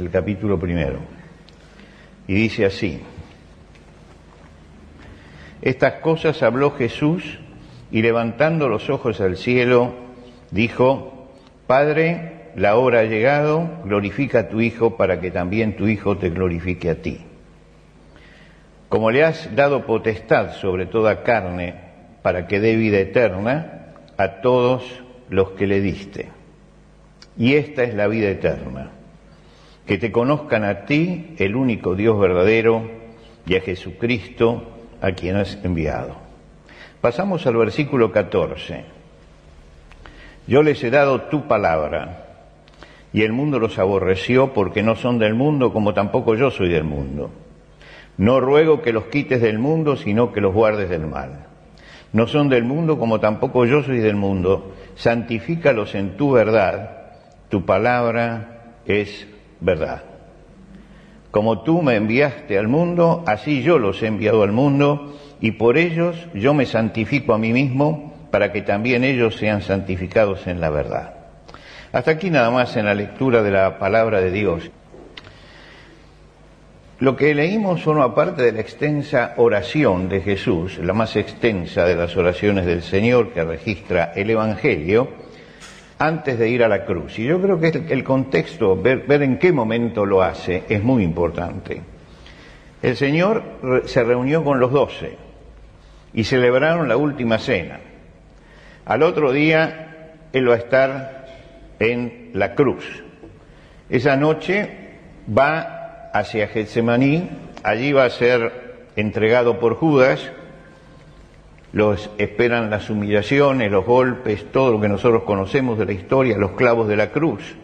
el capítulo primero. Y dice así, estas cosas habló Jesús y levantando los ojos al cielo, dijo, Padre, la hora ha llegado, glorifica a tu Hijo para que también tu Hijo te glorifique a ti. Como le has dado potestad sobre toda carne, para que dé vida eterna a todos los que le diste. Y esta es la vida eterna, que te conozcan a ti, el único Dios verdadero, y a Jesucristo, a quien has enviado. Pasamos al versículo 14. Yo les he dado tu palabra, y el mundo los aborreció porque no son del mundo como tampoco yo soy del mundo. No ruego que los quites del mundo, sino que los guardes del mal. No son del mundo como tampoco yo soy del mundo. Santifícalos en tu verdad. Tu palabra es verdad. Como tú me enviaste al mundo, así yo los he enviado al mundo, y por ellos yo me santifico a mí mismo, para que también ellos sean santificados en la verdad. Hasta aquí nada más en la lectura de la palabra de Dios. Lo que leímos forma parte de la extensa oración de Jesús, la más extensa de las oraciones del Señor que registra el Evangelio, antes de ir a la cruz. Y yo creo que el contexto, ver, en qué momento lo hace, es muy importante. El Señor se reunió con los doce y celebraron la última cena. Al otro día, Él va a estar en la cruz. Esa noche va hacia Getsemaní, allí va a ser entregado por Judas, los esperan las humillaciones, los golpes, todo lo que nosotros conocemos de la historia, los clavos de la cruz.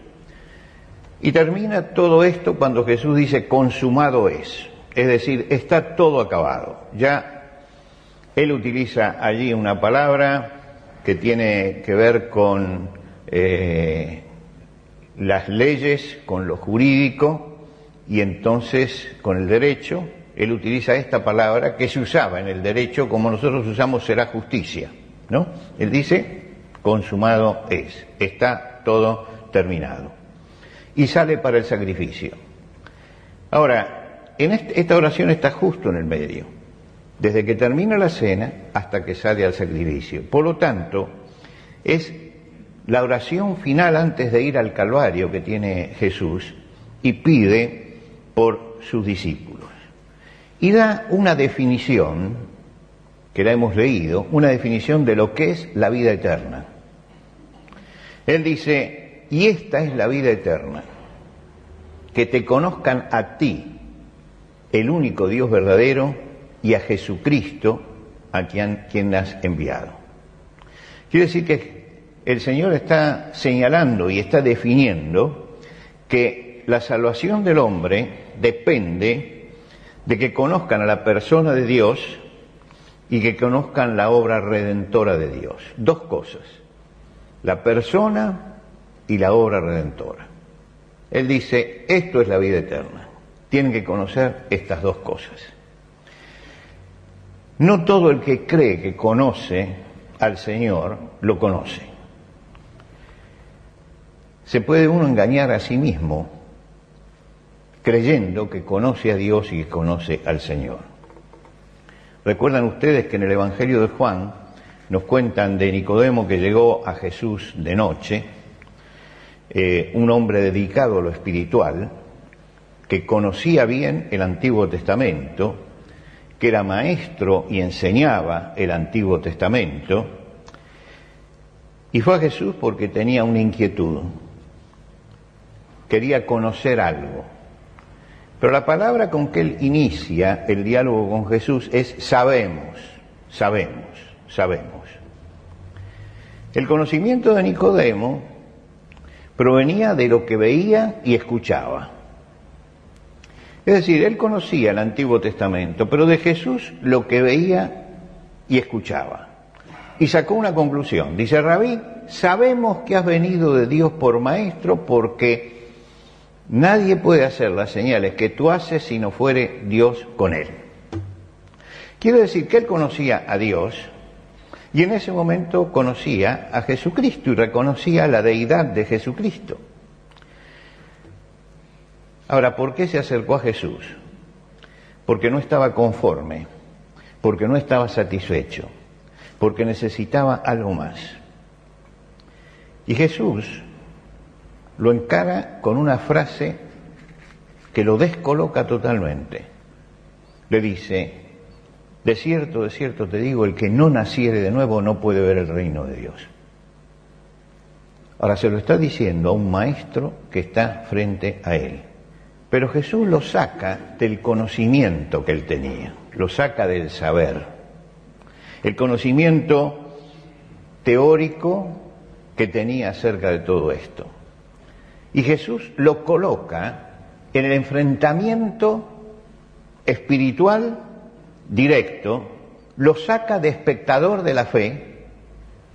Y termina todo esto cuando Jesús dice, consumado es, es decir, está todo acabado. Ya él utiliza allí una palabra que tiene que ver con eh, las leyes, con lo jurídico, y entonces con el derecho él utiliza esta palabra que se usaba en el derecho como nosotros usamos será justicia, ¿no? Él dice consumado es, está todo terminado. Y sale para el sacrificio. Ahora, en esta oración está justo en el medio, desde que termina la cena hasta que sale al sacrificio. Por lo tanto, es la oración final antes de ir al Calvario que tiene Jesús y pide por sus discípulos. Y da una definición, que la hemos leído, una definición de lo que es la vida eterna. Él dice, y esta es la vida eterna, que te conozcan a ti, el único Dios verdadero, y a Jesucristo, a quien, quien has enviado. Quiere decir que el Señor está señalando y está definiendo que la salvación del hombre depende de que conozcan a la persona de Dios y que conozcan la obra redentora de Dios. Dos cosas, la persona y la obra redentora. Él dice, esto es la vida eterna. Tienen que conocer estas dos cosas. No todo el que cree que conoce al Señor lo conoce. Se puede uno engañar a sí mismo creyendo que conoce a Dios y que conoce al Señor. Recuerdan ustedes que en el Evangelio de Juan nos cuentan de Nicodemo que llegó a Jesús de noche, eh, un hombre dedicado a lo espiritual, que conocía bien el Antiguo Testamento, que era maestro y enseñaba el Antiguo Testamento, y fue a Jesús porque tenía una inquietud, quería conocer algo. Pero la palabra con que él inicia el diálogo con Jesús es sabemos, sabemos, sabemos. El conocimiento de Nicodemo provenía de lo que veía y escuchaba. Es decir, él conocía el Antiguo Testamento, pero de Jesús lo que veía y escuchaba. Y sacó una conclusión. Dice, Rabí, sabemos que has venido de Dios por maestro porque nadie puede hacer las señales que tú haces si no fuere Dios con él. Quiero decir que él conocía a Dios y en ese momento conocía a Jesucristo y reconocía la deidad de Jesucristo. Ahora, ¿por qué se acercó a Jesús? Porque no estaba conforme, porque no estaba satisfecho, porque necesitaba algo más. Y Jesús lo encara con una frase que lo descoloca totalmente. Le dice, de cierto, de cierto te digo, el que no naciere de nuevo no puede ver el reino de Dios. Ahora se lo está diciendo a un maestro que está frente a él. Pero Jesús lo saca del conocimiento que él tenía, lo saca del saber. El conocimiento teórico que tenía acerca de todo esto. Y Jesús lo coloca en el enfrentamiento espiritual directo, lo saca de espectador de la fe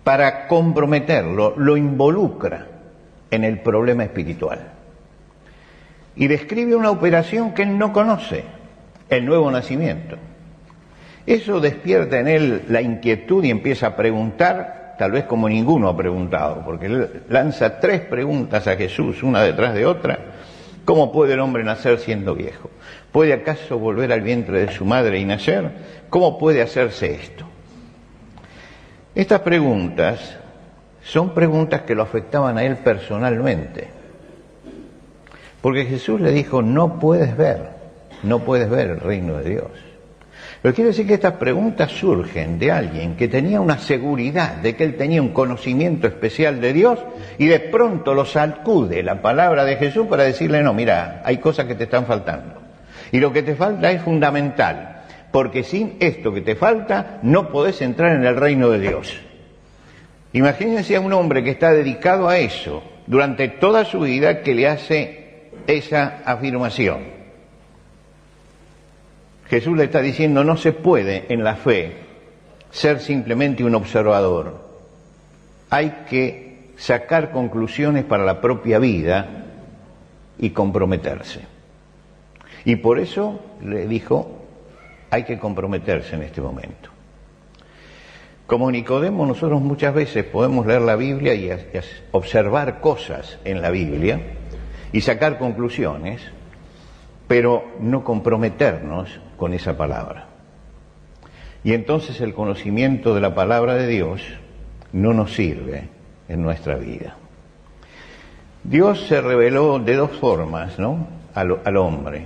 para comprometerlo, lo involucra en el problema espiritual y describe una operación que él no conoce, el nuevo nacimiento. Eso despierta en él la inquietud y empieza a preguntar, tal vez como ninguno ha preguntado, porque él lanza tres preguntas a Jesús, una detrás de otra. ¿Cómo puede el hombre nacer siendo viejo? ¿Puede acaso volver al vientre de su madre y nacer? ¿Cómo puede hacerse esto? Estas preguntas son preguntas que lo afectaban a él personalmente. Porque Jesús le dijo, no puedes ver, no puedes ver el reino de Dios. Pero quiere decir que estas preguntas surgen de alguien que tenía una seguridad de que él tenía un conocimiento especial de Dios y de pronto lo sacude la palabra de Jesús para decirle, no, mira, hay cosas que te están faltando. Y lo que te falta es fundamental, porque sin esto que te falta no podés entrar en el reino de Dios. Imagínense a un hombre que está dedicado a eso durante toda su vida que le hace esa afirmación. Jesús le está diciendo, no se puede en la fe ser simplemente un observador. Hay que sacar conclusiones para la propia vida y comprometerse. Y por eso le dijo, hay que comprometerse en este momento. Como Nicodemo, nosotros muchas veces podemos leer la Biblia y observar cosas en la Biblia, y sacar conclusiones, pero no comprometernos con esa palabra. Y entonces el conocimiento de la palabra de Dios no nos sirve en nuestra vida. Dios se reveló de dos formas, ¿no? Al, al, hombre.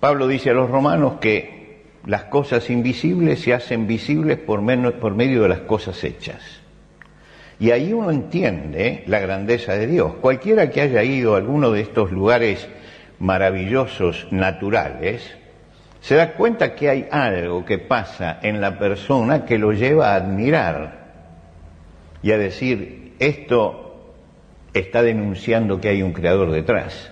Pablo dice a los romanos que las cosas invisibles se hacen visibles por, menos, por medio de las cosas hechas. Y ahí uno entiende la grandeza de Dios. Cualquiera que haya ido a alguno de estos lugares maravillosos, naturales, se da cuenta que hay algo que pasa en la persona que lo lleva a admirar y a decir, esto está denunciando que hay un creador detrás.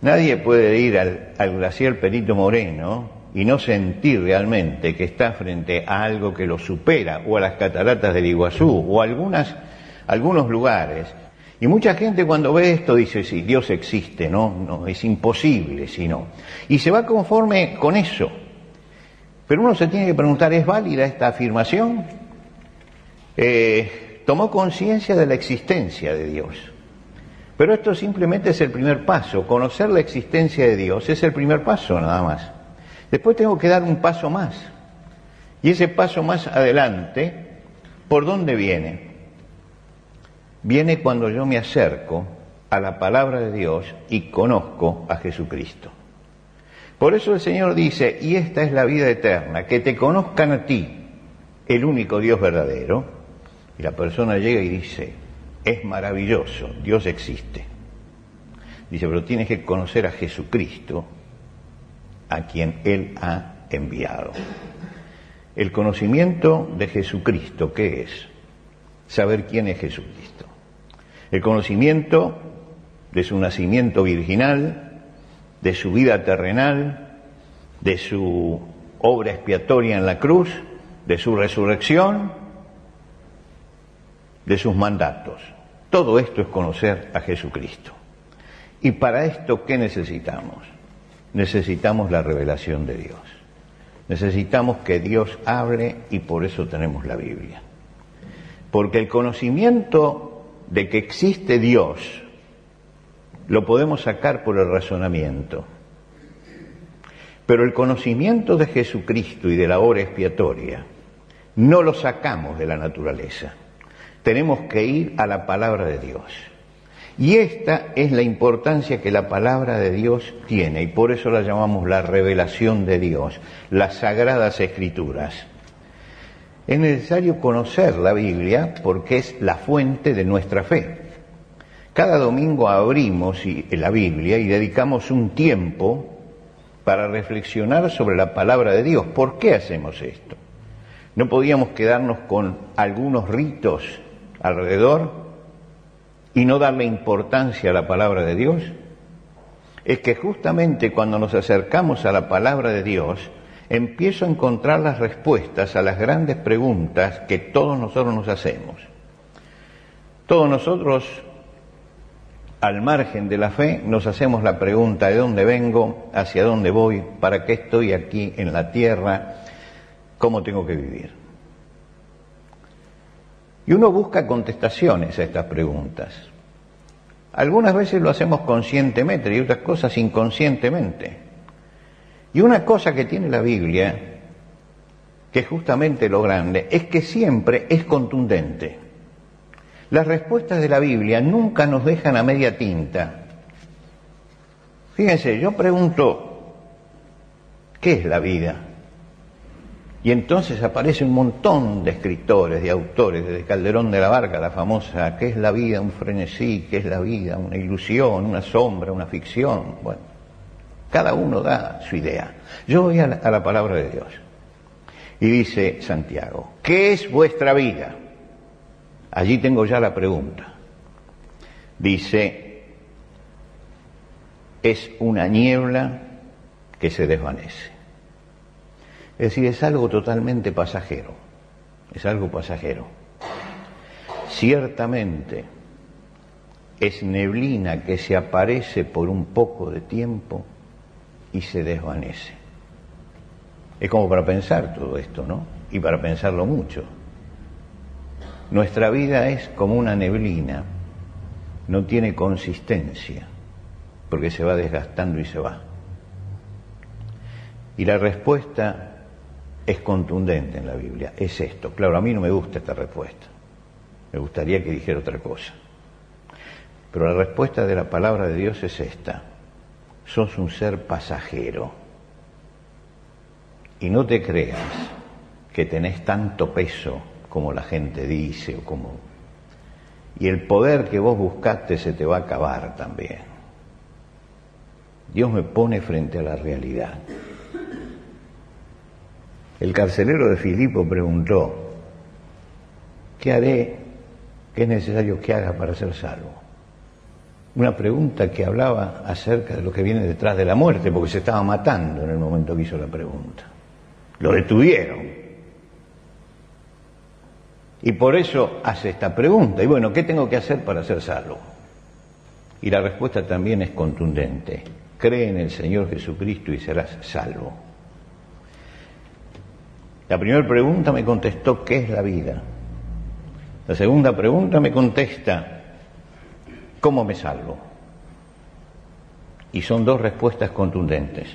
Nadie puede ir al, al glaciar Perito Moreno y no sentir realmente que está frente a algo que lo supera, o a las cataratas del Iguazú, o a algunos lugares. Y mucha gente cuando ve esto dice, sí, Dios existe, ¿no? No, es imposible, si no. Y se va conforme con eso. Pero uno se tiene que preguntar, ¿es válida esta afirmación? Eh, tomó conciencia de la existencia de Dios. Pero esto simplemente es el primer paso. Conocer la existencia de Dios es el primer paso nada más. Después tengo que dar un paso más. Y ese paso más adelante, ¿por dónde viene? Viene cuando yo me acerco a la palabra de Dios y conozco a Jesucristo. Por eso el Señor dice, y esta es la vida eterna, que te conozcan a ti, el único Dios verdadero. Y la persona llega y dice, es maravilloso, Dios existe. Dice, pero tienes que conocer a Jesucristo a quien Él ha enviado. El conocimiento de Jesucristo, ¿qué es? Saber quién es Jesucristo. El conocimiento de su nacimiento virginal, de su vida terrenal, de su obra expiatoria en la cruz, de su resurrección, de sus mandatos. Todo esto es conocer a Jesucristo. Y para esto, ¿qué necesitamos? Necesitamos la revelación de Dios. Necesitamos que Dios hable y por eso tenemos la Biblia. Porque el conocimiento de que existe Dios lo podemos sacar por el razonamiento. Pero el conocimiento de Jesucristo y de la obra expiatoria no lo sacamos de la naturaleza. Tenemos que ir a la palabra de Dios. Y esta es la importancia que la palabra de Dios tiene, y por eso la llamamos la revelación de Dios, las sagradas escrituras. Es necesario conocer la Biblia porque es la fuente de nuestra fe. Cada domingo abrimos la Biblia y dedicamos un tiempo para reflexionar sobre la palabra de Dios. ¿Por qué hacemos esto? ¿No podíamos quedarnos con algunos ritos alrededor y no darle importancia a la palabra de Dios? Es que justamente cuando nos acercamos a la palabra de Dios, empiezo a encontrar las respuestas a las grandes preguntas que todos nosotros nos hacemos. Todos nosotros, al margen de la fe, nos hacemos la pregunta de dónde vengo, hacia dónde voy, para qué estoy aquí en la tierra, cómo tengo que vivir. Y uno busca contestaciones a estas preguntas. Algunas veces lo hacemos conscientemente y otras cosas inconscientemente. Y una cosa que tiene la Biblia, que es justamente lo grande, es que siempre es contundente. Las respuestas de la Biblia nunca nos dejan a media tinta. Fíjense, yo pregunto, ¿qué es la vida? Y entonces aparece un montón de escritores, de autores, desde Calderón de la Barca, la famosa, ¿qué es la vida? Un frenesí, ¿qué es la vida? Una ilusión, una sombra, una ficción. Bueno, cada uno da su idea. Yo voy a la, palabra de Dios. Y dice Santiago, ¿qué es vuestra vida? Allí tengo ya la pregunta. Dice, es una niebla que se desvanece. Es decir, es algo totalmente pasajero, es algo pasajero. Ciertamente es neblina que se aparece por un poco de tiempo y se desvanece. Es como para pensar todo esto, ¿no? Y para pensarlo mucho. Nuestra vida es como una neblina, no tiene consistencia, porque se va desgastando y se va. Y la respuesta es contundente en la Biblia, es esto. Claro, a mí no me gusta esta respuesta, me gustaría que dijera otra cosa. Pero la respuesta de la palabra de Dios es esta, sos un ser pasajero y no te creas que tenés tanto peso como la gente dice o como... Y el poder que vos buscaste se te va a acabar también. Dios me pone frente a la realidad. El carcelero de Filipo preguntó, ¿qué haré? ¿Qué es necesario que haga para ser salvo? Una pregunta que hablaba acerca de lo que viene detrás de la muerte, porque se estaba matando en el momento que hizo la pregunta. Lo detuvieron. Y por eso hace esta pregunta. Y bueno, ¿qué tengo que hacer para ser salvo? Y la respuesta también es contundente. Cree en el Señor Jesucristo y serás salvo. La primera pregunta me contestó, ¿qué es la vida? La segunda pregunta me contesta, ¿cómo me salvo? Y son dos respuestas contundentes.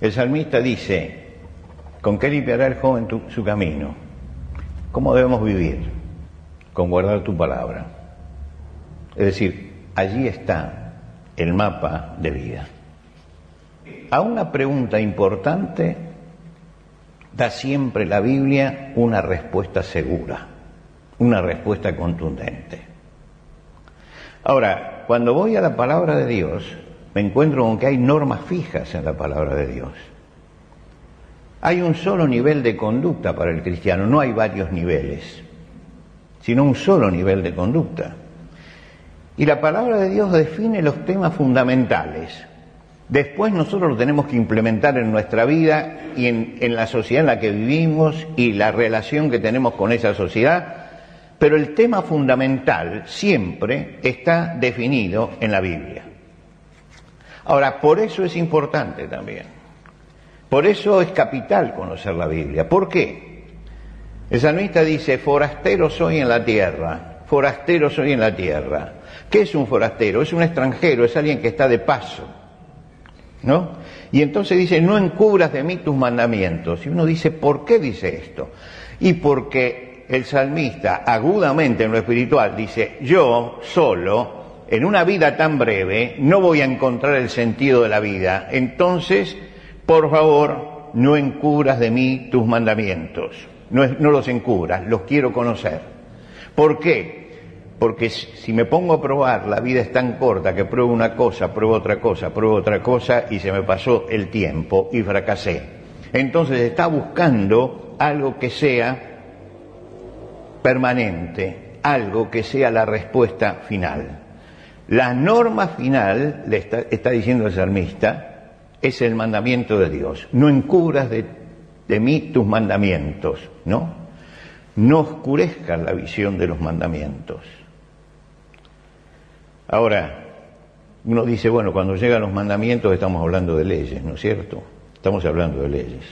El salmista dice, ¿con qué limpiará el joven su camino? ¿Cómo debemos vivir? Con guardar tu palabra. Es decir, allí está el mapa de vida. A una pregunta importante da siempre la Biblia una respuesta segura, una respuesta contundente. Ahora, cuando voy a la palabra de Dios, me encuentro con que hay normas fijas en la palabra de Dios. Hay un solo nivel de conducta para el cristiano, no hay varios niveles, sino un solo nivel de conducta. Y la palabra de Dios define los temas fundamentales. Después nosotros lo tenemos que implementar en nuestra vida y en, en, la sociedad en la que vivimos y la relación que tenemos con esa sociedad, pero el tema fundamental siempre está definido en la Biblia. Ahora, por eso es importante también. Por eso es capital conocer la Biblia. ¿Por qué? El salmista dice, forastero soy en la tierra, forastero soy en la tierra. ¿Qué es un forastero? Es un extranjero, es alguien que está de paso. ¿No? Y entonces dice, no encubras de mí tus mandamientos. Y uno dice, ¿por qué dice esto? Y porque el salmista, agudamente en lo espiritual, dice, yo solo en una vida tan breve no voy a encontrar el sentido de la vida. Entonces, por favor, no encubras de mí tus mandamientos. No, no, los encubras, los quiero conocer. ¿Por qué? Porque si me pongo a probar, la vida es tan corta que pruebo una cosa, pruebo otra cosa, pruebo otra cosa y se me pasó el tiempo y fracasé. Entonces está buscando algo que sea permanente, algo que sea la respuesta final. La norma final, le está, está, diciendo el salmista, es el mandamiento de Dios. No encubras de, de mí tus mandamientos, ¿no? No oscurezcas la visión de los mandamientos. Ahora, uno dice, bueno, cuando llegan los mandamientos estamos hablando de leyes, ¿no es cierto? Estamos hablando de leyes.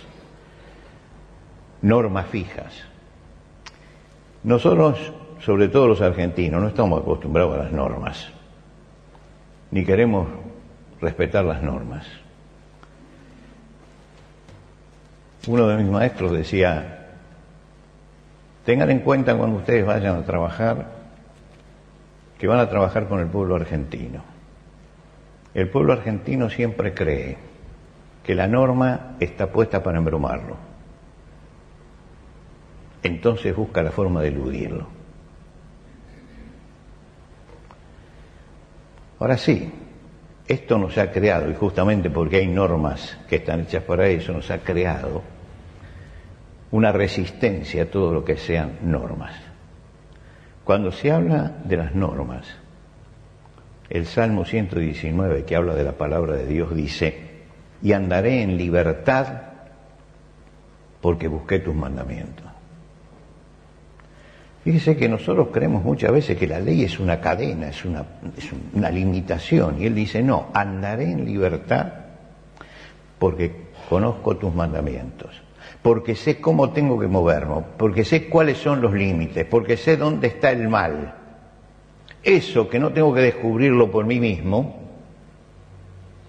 Normas fijas. Nosotros, sobre todo los argentinos, no estamos acostumbrados a las normas ni queremos respetar las normas. Uno de mis maestros decía, tengan en cuenta cuando ustedes vayan a trabajar que van a trabajar con el pueblo argentino. El pueblo argentino siempre cree que la norma está puesta para embromarlo. Entonces busca la forma de eludirlo. Ahora sí, esto nos ha creado, y justamente porque hay normas que están hechas para eso, nos ha creado una resistencia a todo lo que sean normas. Cuando se habla de las normas, el Salmo 119 que habla de la palabra de Dios dice, y andaré en libertad porque busqué tus mandamientos. Fíjese que nosotros creemos muchas veces que la ley es una cadena, es una, es una limitación. Y él dice, no, andaré en libertad porque conozco tus mandamientos, porque sé cómo tengo que moverme, porque sé cuáles son los límites, porque sé dónde está el mal. Eso que no tengo que descubrirlo por mí mismo,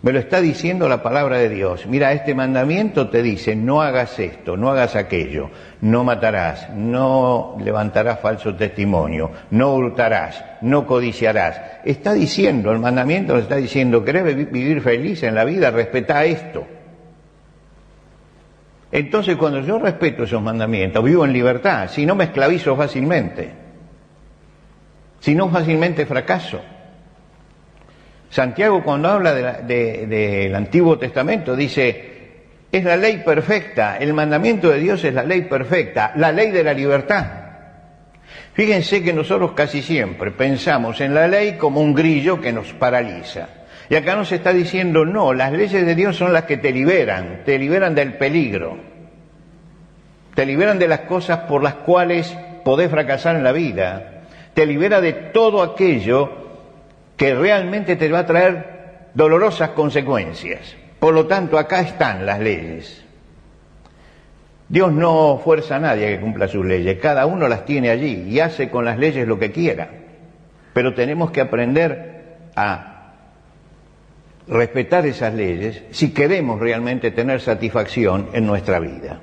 me lo está diciendo la palabra de Dios. Mira, este mandamiento te dice, no hagas esto, no hagas aquello, no matarás, no levantarás falso testimonio, no hurtarás, no codiciarás. Está diciendo, el mandamiento le está diciendo, ¿querés vivir feliz en la vida? Respeta esto. Entonces, cuando yo respeto esos mandamientos, vivo en libertad, si no me esclavizo fácilmente, si no fácilmente fracaso. Santiago cuando habla del de, de, Antiguo Testamento dice, es la ley perfecta, el mandamiento de Dios es la ley perfecta, la ley de la libertad. Fíjense que nosotros casi siempre pensamos en la ley como un grillo que nos paraliza. Y acá nos está diciendo, no, las leyes de Dios son las que te liberan, te liberan del peligro, te liberan de las cosas por las cuales podés fracasar en la vida, te libera de todo aquello que realmente te va a traer dolorosas consecuencias. Por lo tanto, acá están las leyes. Dios no fuerza a nadie que cumpla sus leyes, cada uno las tiene allí y hace con las leyes lo que quiera. Pero tenemos que aprender a respetar esas leyes si queremos realmente tener satisfacción en nuestra vida.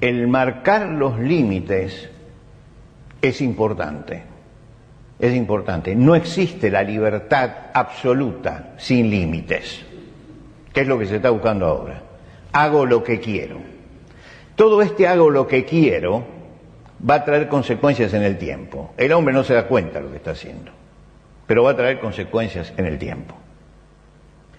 El marcar los límites es importante. Es importante. No existe la libertad absoluta sin límites, que es lo que se está buscando ahora. Hago lo que quiero. Todo este hago lo que quiero va a traer consecuencias en el tiempo. El hombre no se da cuenta de lo que está haciendo, pero va a traer consecuencias en el tiempo.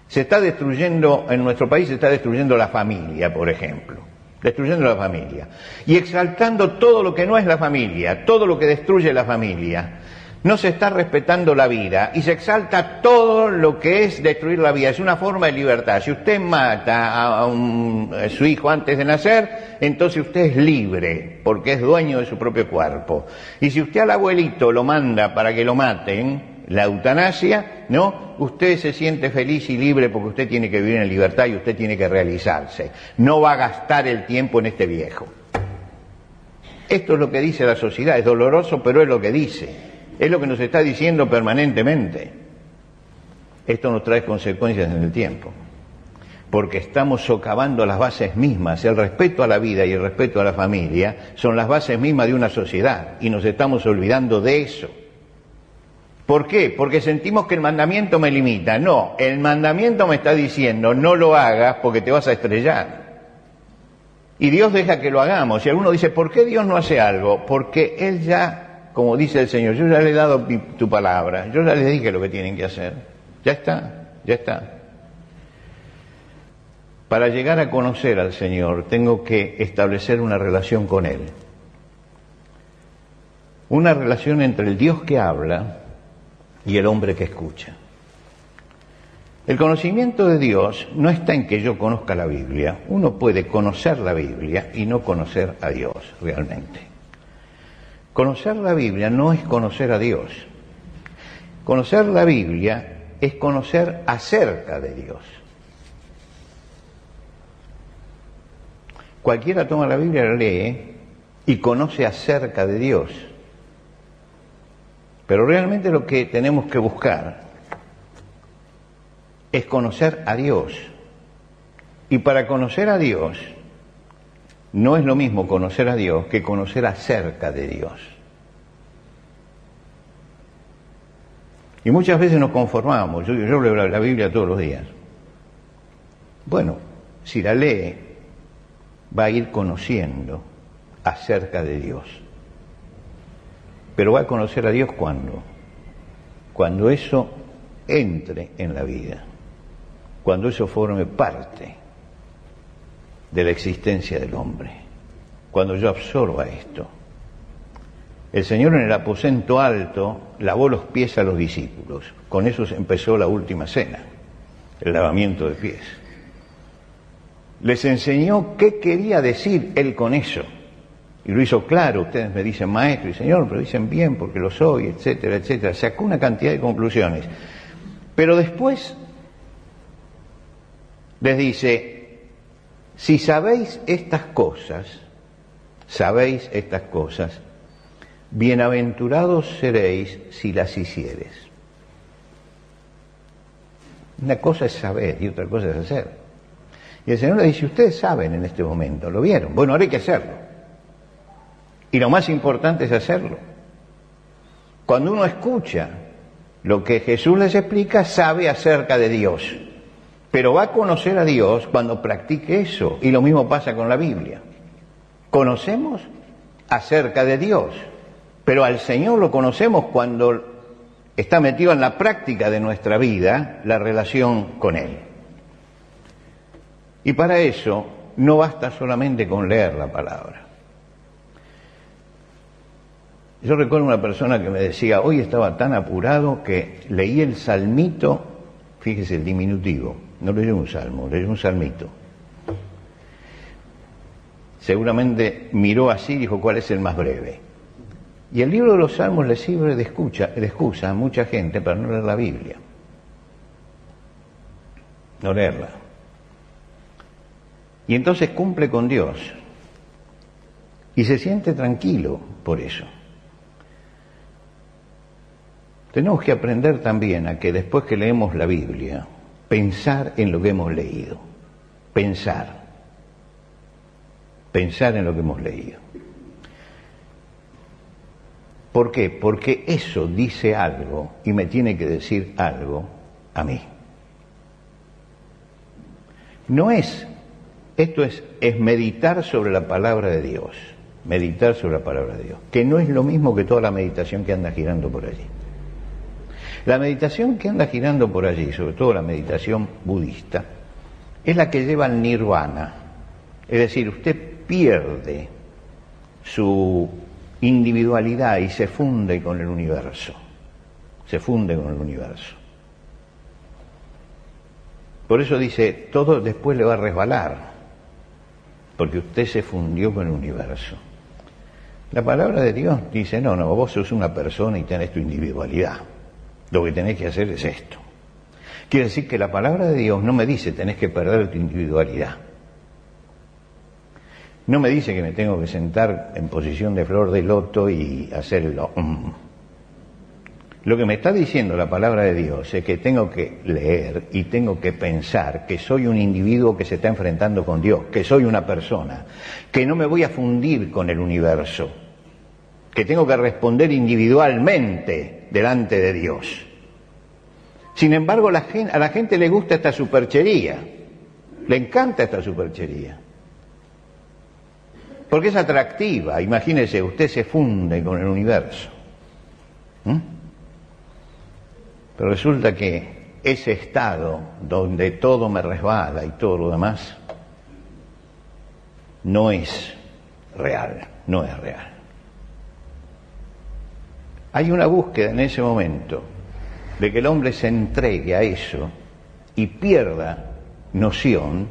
Se está destruyendo, en nuestro país se está destruyendo la familia, por ejemplo destruyendo la familia, y exaltando todo lo que no es la familia, todo lo que destruye la familia, no se está respetando la vida y se exalta todo lo que es destruir la vida. Es una forma de libertad. Si usted mata a, su hijo antes de nacer, entonces usted es libre porque es dueño de su propio cuerpo. Y si usted al abuelito lo manda para que lo maten, la eutanasia, ¿no? Usted se siente feliz y libre porque usted tiene que vivir en libertad y usted tiene que realizarse. No va a gastar el tiempo en este viejo. Esto es lo que dice la sociedad. Es doloroso, pero es lo que dice. Es lo que nos está diciendo permanentemente. Esto nos trae consecuencias en el tiempo, porque estamos socavando las bases mismas. El respeto a la vida y el respeto a la familia son las bases mismas de una sociedad y nos estamos olvidando de eso. ¿Por qué? Porque sentimos que el mandamiento me limita. No, el mandamiento me está diciendo no lo hagas porque te vas a estrellar. Y Dios deja que lo hagamos. Y alguno dice, ¿por qué Dios no hace algo? Porque Él ya como dice el Señor, yo ya le he dado tu palabra, yo ya les dije lo que tienen que hacer. Ya está, ya está. Para llegar a conocer al Señor tengo que establecer una relación con Él. Una relación entre el Dios que habla y el hombre que escucha. El conocimiento de Dios no está en que yo conozca la Biblia. Uno puede conocer la Biblia y no conocer a Dios realmente. Conocer la Biblia no es conocer a Dios. Conocer la Biblia es conocer acerca de Dios. Cualquiera toma la Biblia, la lee y conoce acerca de Dios. Pero realmente lo que tenemos que buscar es conocer a Dios. Y para conocer a Dios no es lo mismo conocer a Dios que conocer acerca de Dios. Y muchas veces nos conformamos, yo, leo la Biblia todos los días. Bueno, si la lee, va a ir conociendo acerca de Dios. Pero va a conocer a Dios cuando? Cuando eso entre en la vida, cuando eso forme parte de la existencia del hombre. Cuando yo absorba esto. El Señor en el aposento alto lavó los pies a los discípulos. Con eso empezó la última cena, el lavamiento de pies. Les enseñó qué quería decir Él con eso. Y lo hizo claro, ustedes me dicen maestro y señor, pero dicen bien porque lo soy, etcétera, etcétera. Sacó una cantidad de conclusiones. Pero después les dice, si sabéis estas cosas, sabéis estas cosas, bienaventurados seréis si las hicieres. Una cosa es saber y otra cosa es hacer. Y el Señor le dice, ustedes saben en este momento, lo vieron, bueno, ahora hay que hacerlo. Y lo más importante es hacerlo. Cuando uno escucha lo que Jesús les explica, sabe acerca de Dios. Pero va a conocer a Dios cuando practique eso. Y lo mismo pasa con la Biblia. Conocemos acerca de Dios, pero al Señor lo conocemos cuando está metido en la práctica de nuestra vida la relación con Él. Y para eso no basta solamente con leer la palabra. Yo recuerdo una persona que me decía, hoy estaba tan apurado que leí el salmito, fíjese el diminutivo, no leyó un salmo, leyó un salmito. Seguramente miró así y dijo cuál es el más breve. Y el libro de los salmos le sirve de, de excusa a mucha gente para no leer la Biblia. No leerla. Y entonces cumple con Dios. Y se siente tranquilo por eso. Tenemos que aprender también a que después que leemos la Biblia, pensar en lo que hemos leído, pensar, pensar en lo que hemos leído. ¿Por qué? Porque eso dice algo y me tiene que decir algo a mí. No es, esto es, es meditar sobre la palabra de Dios, meditar sobre la palabra de Dios, que no es lo mismo que toda la meditación que anda girando por allí. La meditación que anda girando por allí, sobre todo la meditación budista, es la que lleva al nirvana. Es decir, usted pierde su individualidad y se funde con el universo. se funde con el universo. Por eso dice, todo después le va a resbalar, porque usted se fundió con el universo. La palabra de Dios dice, no, no, vos sos una persona y tenés tu individualidad. Lo que tenés que hacer es esto. Quiere decir que la palabra de Dios no me dice tenés que perder tu individualidad. No me dice que me tengo que sentar en posición de flor de loto y hacerlo. Mm. Lo que me está diciendo la palabra de Dios es que tengo que leer y tengo que pensar que soy un individuo que se está enfrentando con Dios, que soy una persona, que no me voy a fundir con el universo, que tengo que responder individualmente delante de Dios. Sin embargo, a la gente le gusta esta superchería, le encanta esta superchería porque es atractiva. Imagínese, usted se funde con el universo. Pero resulta que ese estado donde todo me resbala y todo lo demás no es real, no es real. Hay una búsqueda en ese momento de que el hombre se entregue a eso y pierda noción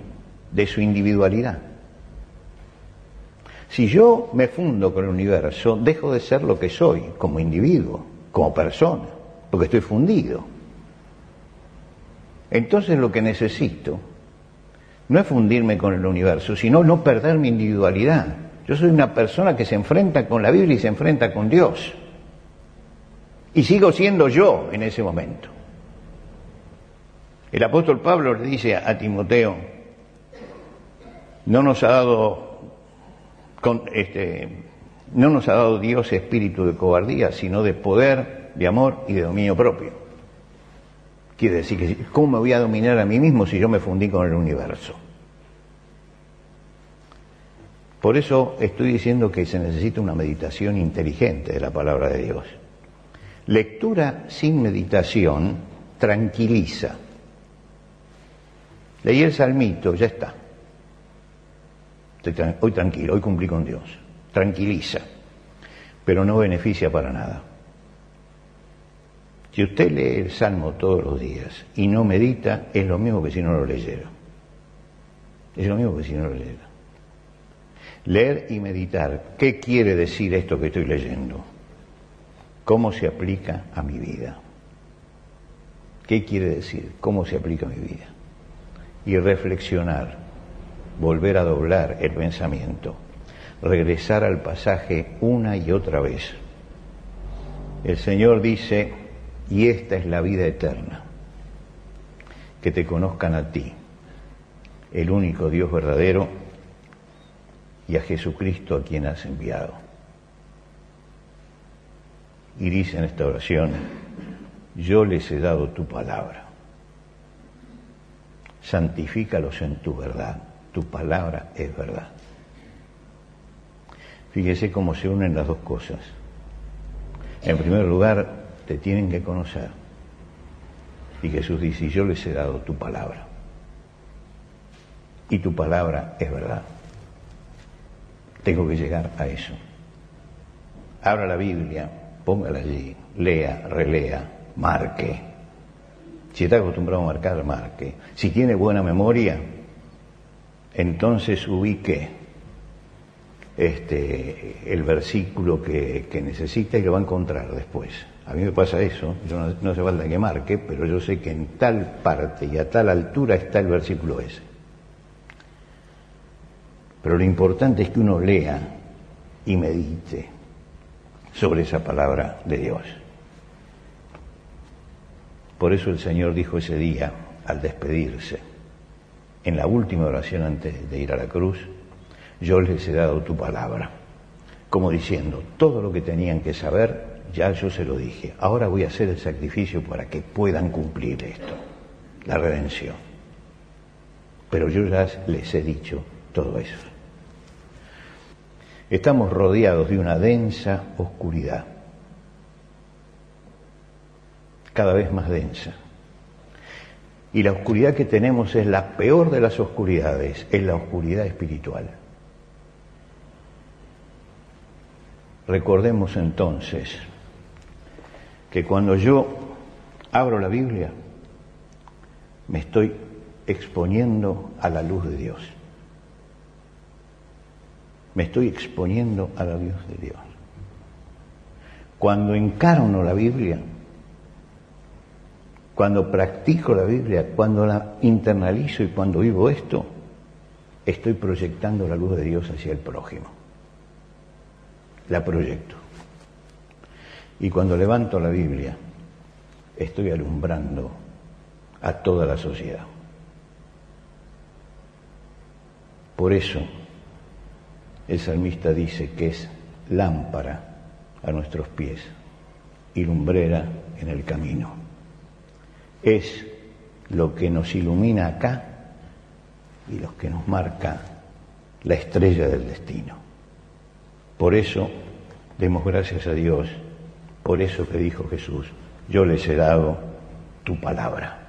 de su individualidad. Si yo me fundo con el universo, dejo de ser lo que soy como individuo, como persona, porque estoy fundido. Entonces lo que necesito no es fundirme con el universo, sino no perder mi individualidad. Yo soy una persona que se enfrenta con la Biblia y se enfrenta con Dios. Y sigo siendo yo en ese momento. El apóstol Pablo le dice a Timoteo, no nos ha dado este, no nos ha dado Dios espíritu de cobardía, sino de poder, de amor y de dominio propio. Quiere decir que, ¿cómo me voy a dominar a mí mismo si yo me fundí con el universo? Por eso estoy diciendo que se necesita una meditación inteligente de la palabra de Dios. Lectura sin meditación tranquiliza. Leí el salmito, ya está hoy tranquilo, hoy cumplí con Dios. Tranquiliza, pero no beneficia para nada. Si usted lee el Salmo todos los días y no medita, es lo mismo que si no lo leyera. Es lo mismo que si no lo leyera. Leer y meditar, ¿qué quiere decir esto que estoy leyendo? ¿Cómo se aplica a mi vida? ¿Qué quiere decir? ¿Cómo se aplica a mi vida? Y reflexionar volver a doblar el pensamiento, regresar al pasaje una y otra vez. El Señor dice, y esta es la vida eterna, que te conozcan a ti, el único Dios verdadero, y a Jesucristo a quien has enviado. Y dice en esta oración, yo les he dado tu palabra, santifícalos en tu verdad tu palabra es verdad. Fíjese cómo se unen las dos cosas. En primer lugar, te tienen que conocer. Y Jesús dice, yo les he dado tu palabra. Y tu palabra es verdad. Tengo que llegar a eso. Abra la Biblia, póngala allí, lea, relea, marque. Si está acostumbrado a marcar, marque. Si tiene buena memoria, entonces ubique este, el versículo que, necesita y lo va a encontrar después. A mí me pasa eso, yo no, no hace falta que marque, pero yo sé que en tal parte y a tal altura está el versículo ese. Pero lo importante es que uno lea y medite sobre esa palabra de Dios. Por eso el Señor dijo ese día, al despedirse, en la última oración antes de ir a la cruz, yo les he dado tu palabra, como diciendo, todo lo que tenían que saber, ya yo se lo dije, ahora voy a hacer el sacrificio para que puedan cumplir esto, la redención. Pero yo ya les he dicho todo eso. Estamos rodeados de una densa oscuridad, cada vez más densa. Y la oscuridad que tenemos es la peor de las oscuridades, es la oscuridad espiritual. Recordemos entonces que cuando yo abro la Biblia, me estoy exponiendo a la luz de Dios. Me estoy exponiendo a la luz de Dios. Cuando encarno la Biblia, cuando practico la Biblia, cuando la internalizo y cuando vivo esto, estoy proyectando la luz de Dios hacia el prójimo. La proyecto. Y cuando levanto la Biblia, estoy alumbrando a toda la sociedad. Por eso el salmista dice que es lámpara a nuestros pies y lumbrera en el camino. Es lo que nos ilumina acá y lo que nos marca la estrella del destino. Por eso demos gracias a Dios, por eso que dijo Jesús, yo les he dado tu palabra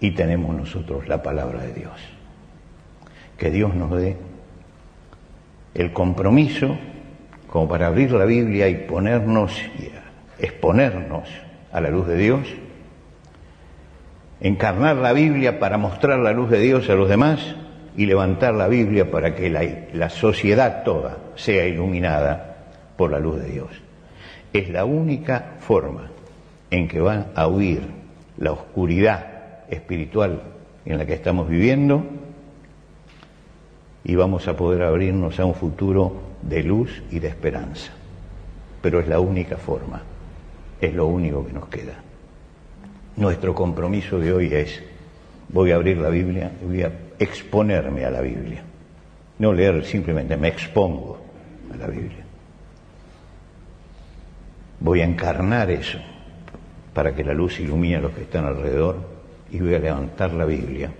y tenemos nosotros la palabra de Dios. Que Dios nos dé el compromiso como para abrir la Biblia y ponernos y exponernos a la luz de Dios, encarnar la Biblia para mostrar la luz de Dios a los demás y levantar la Biblia para que la, la sociedad toda sea iluminada por la luz de Dios. Es la única forma en que va a huir la oscuridad espiritual en la que estamos viviendo y vamos a poder abrirnos a un futuro de luz y de esperanza. Pero es la única forma, es lo único que nos queda. Nuestro compromiso de hoy es, voy a abrir la Biblia y voy a exponerme a la Biblia. No leer simplemente, me expongo a la Biblia. Voy a encarnar eso para que la luz ilumine a los que están alrededor y voy a levantar la Biblia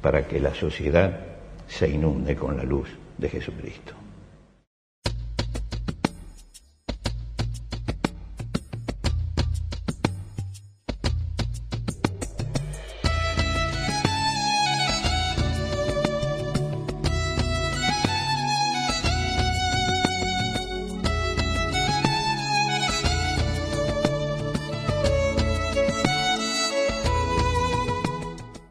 para que la sociedad se inunde con la luz de Jesucristo.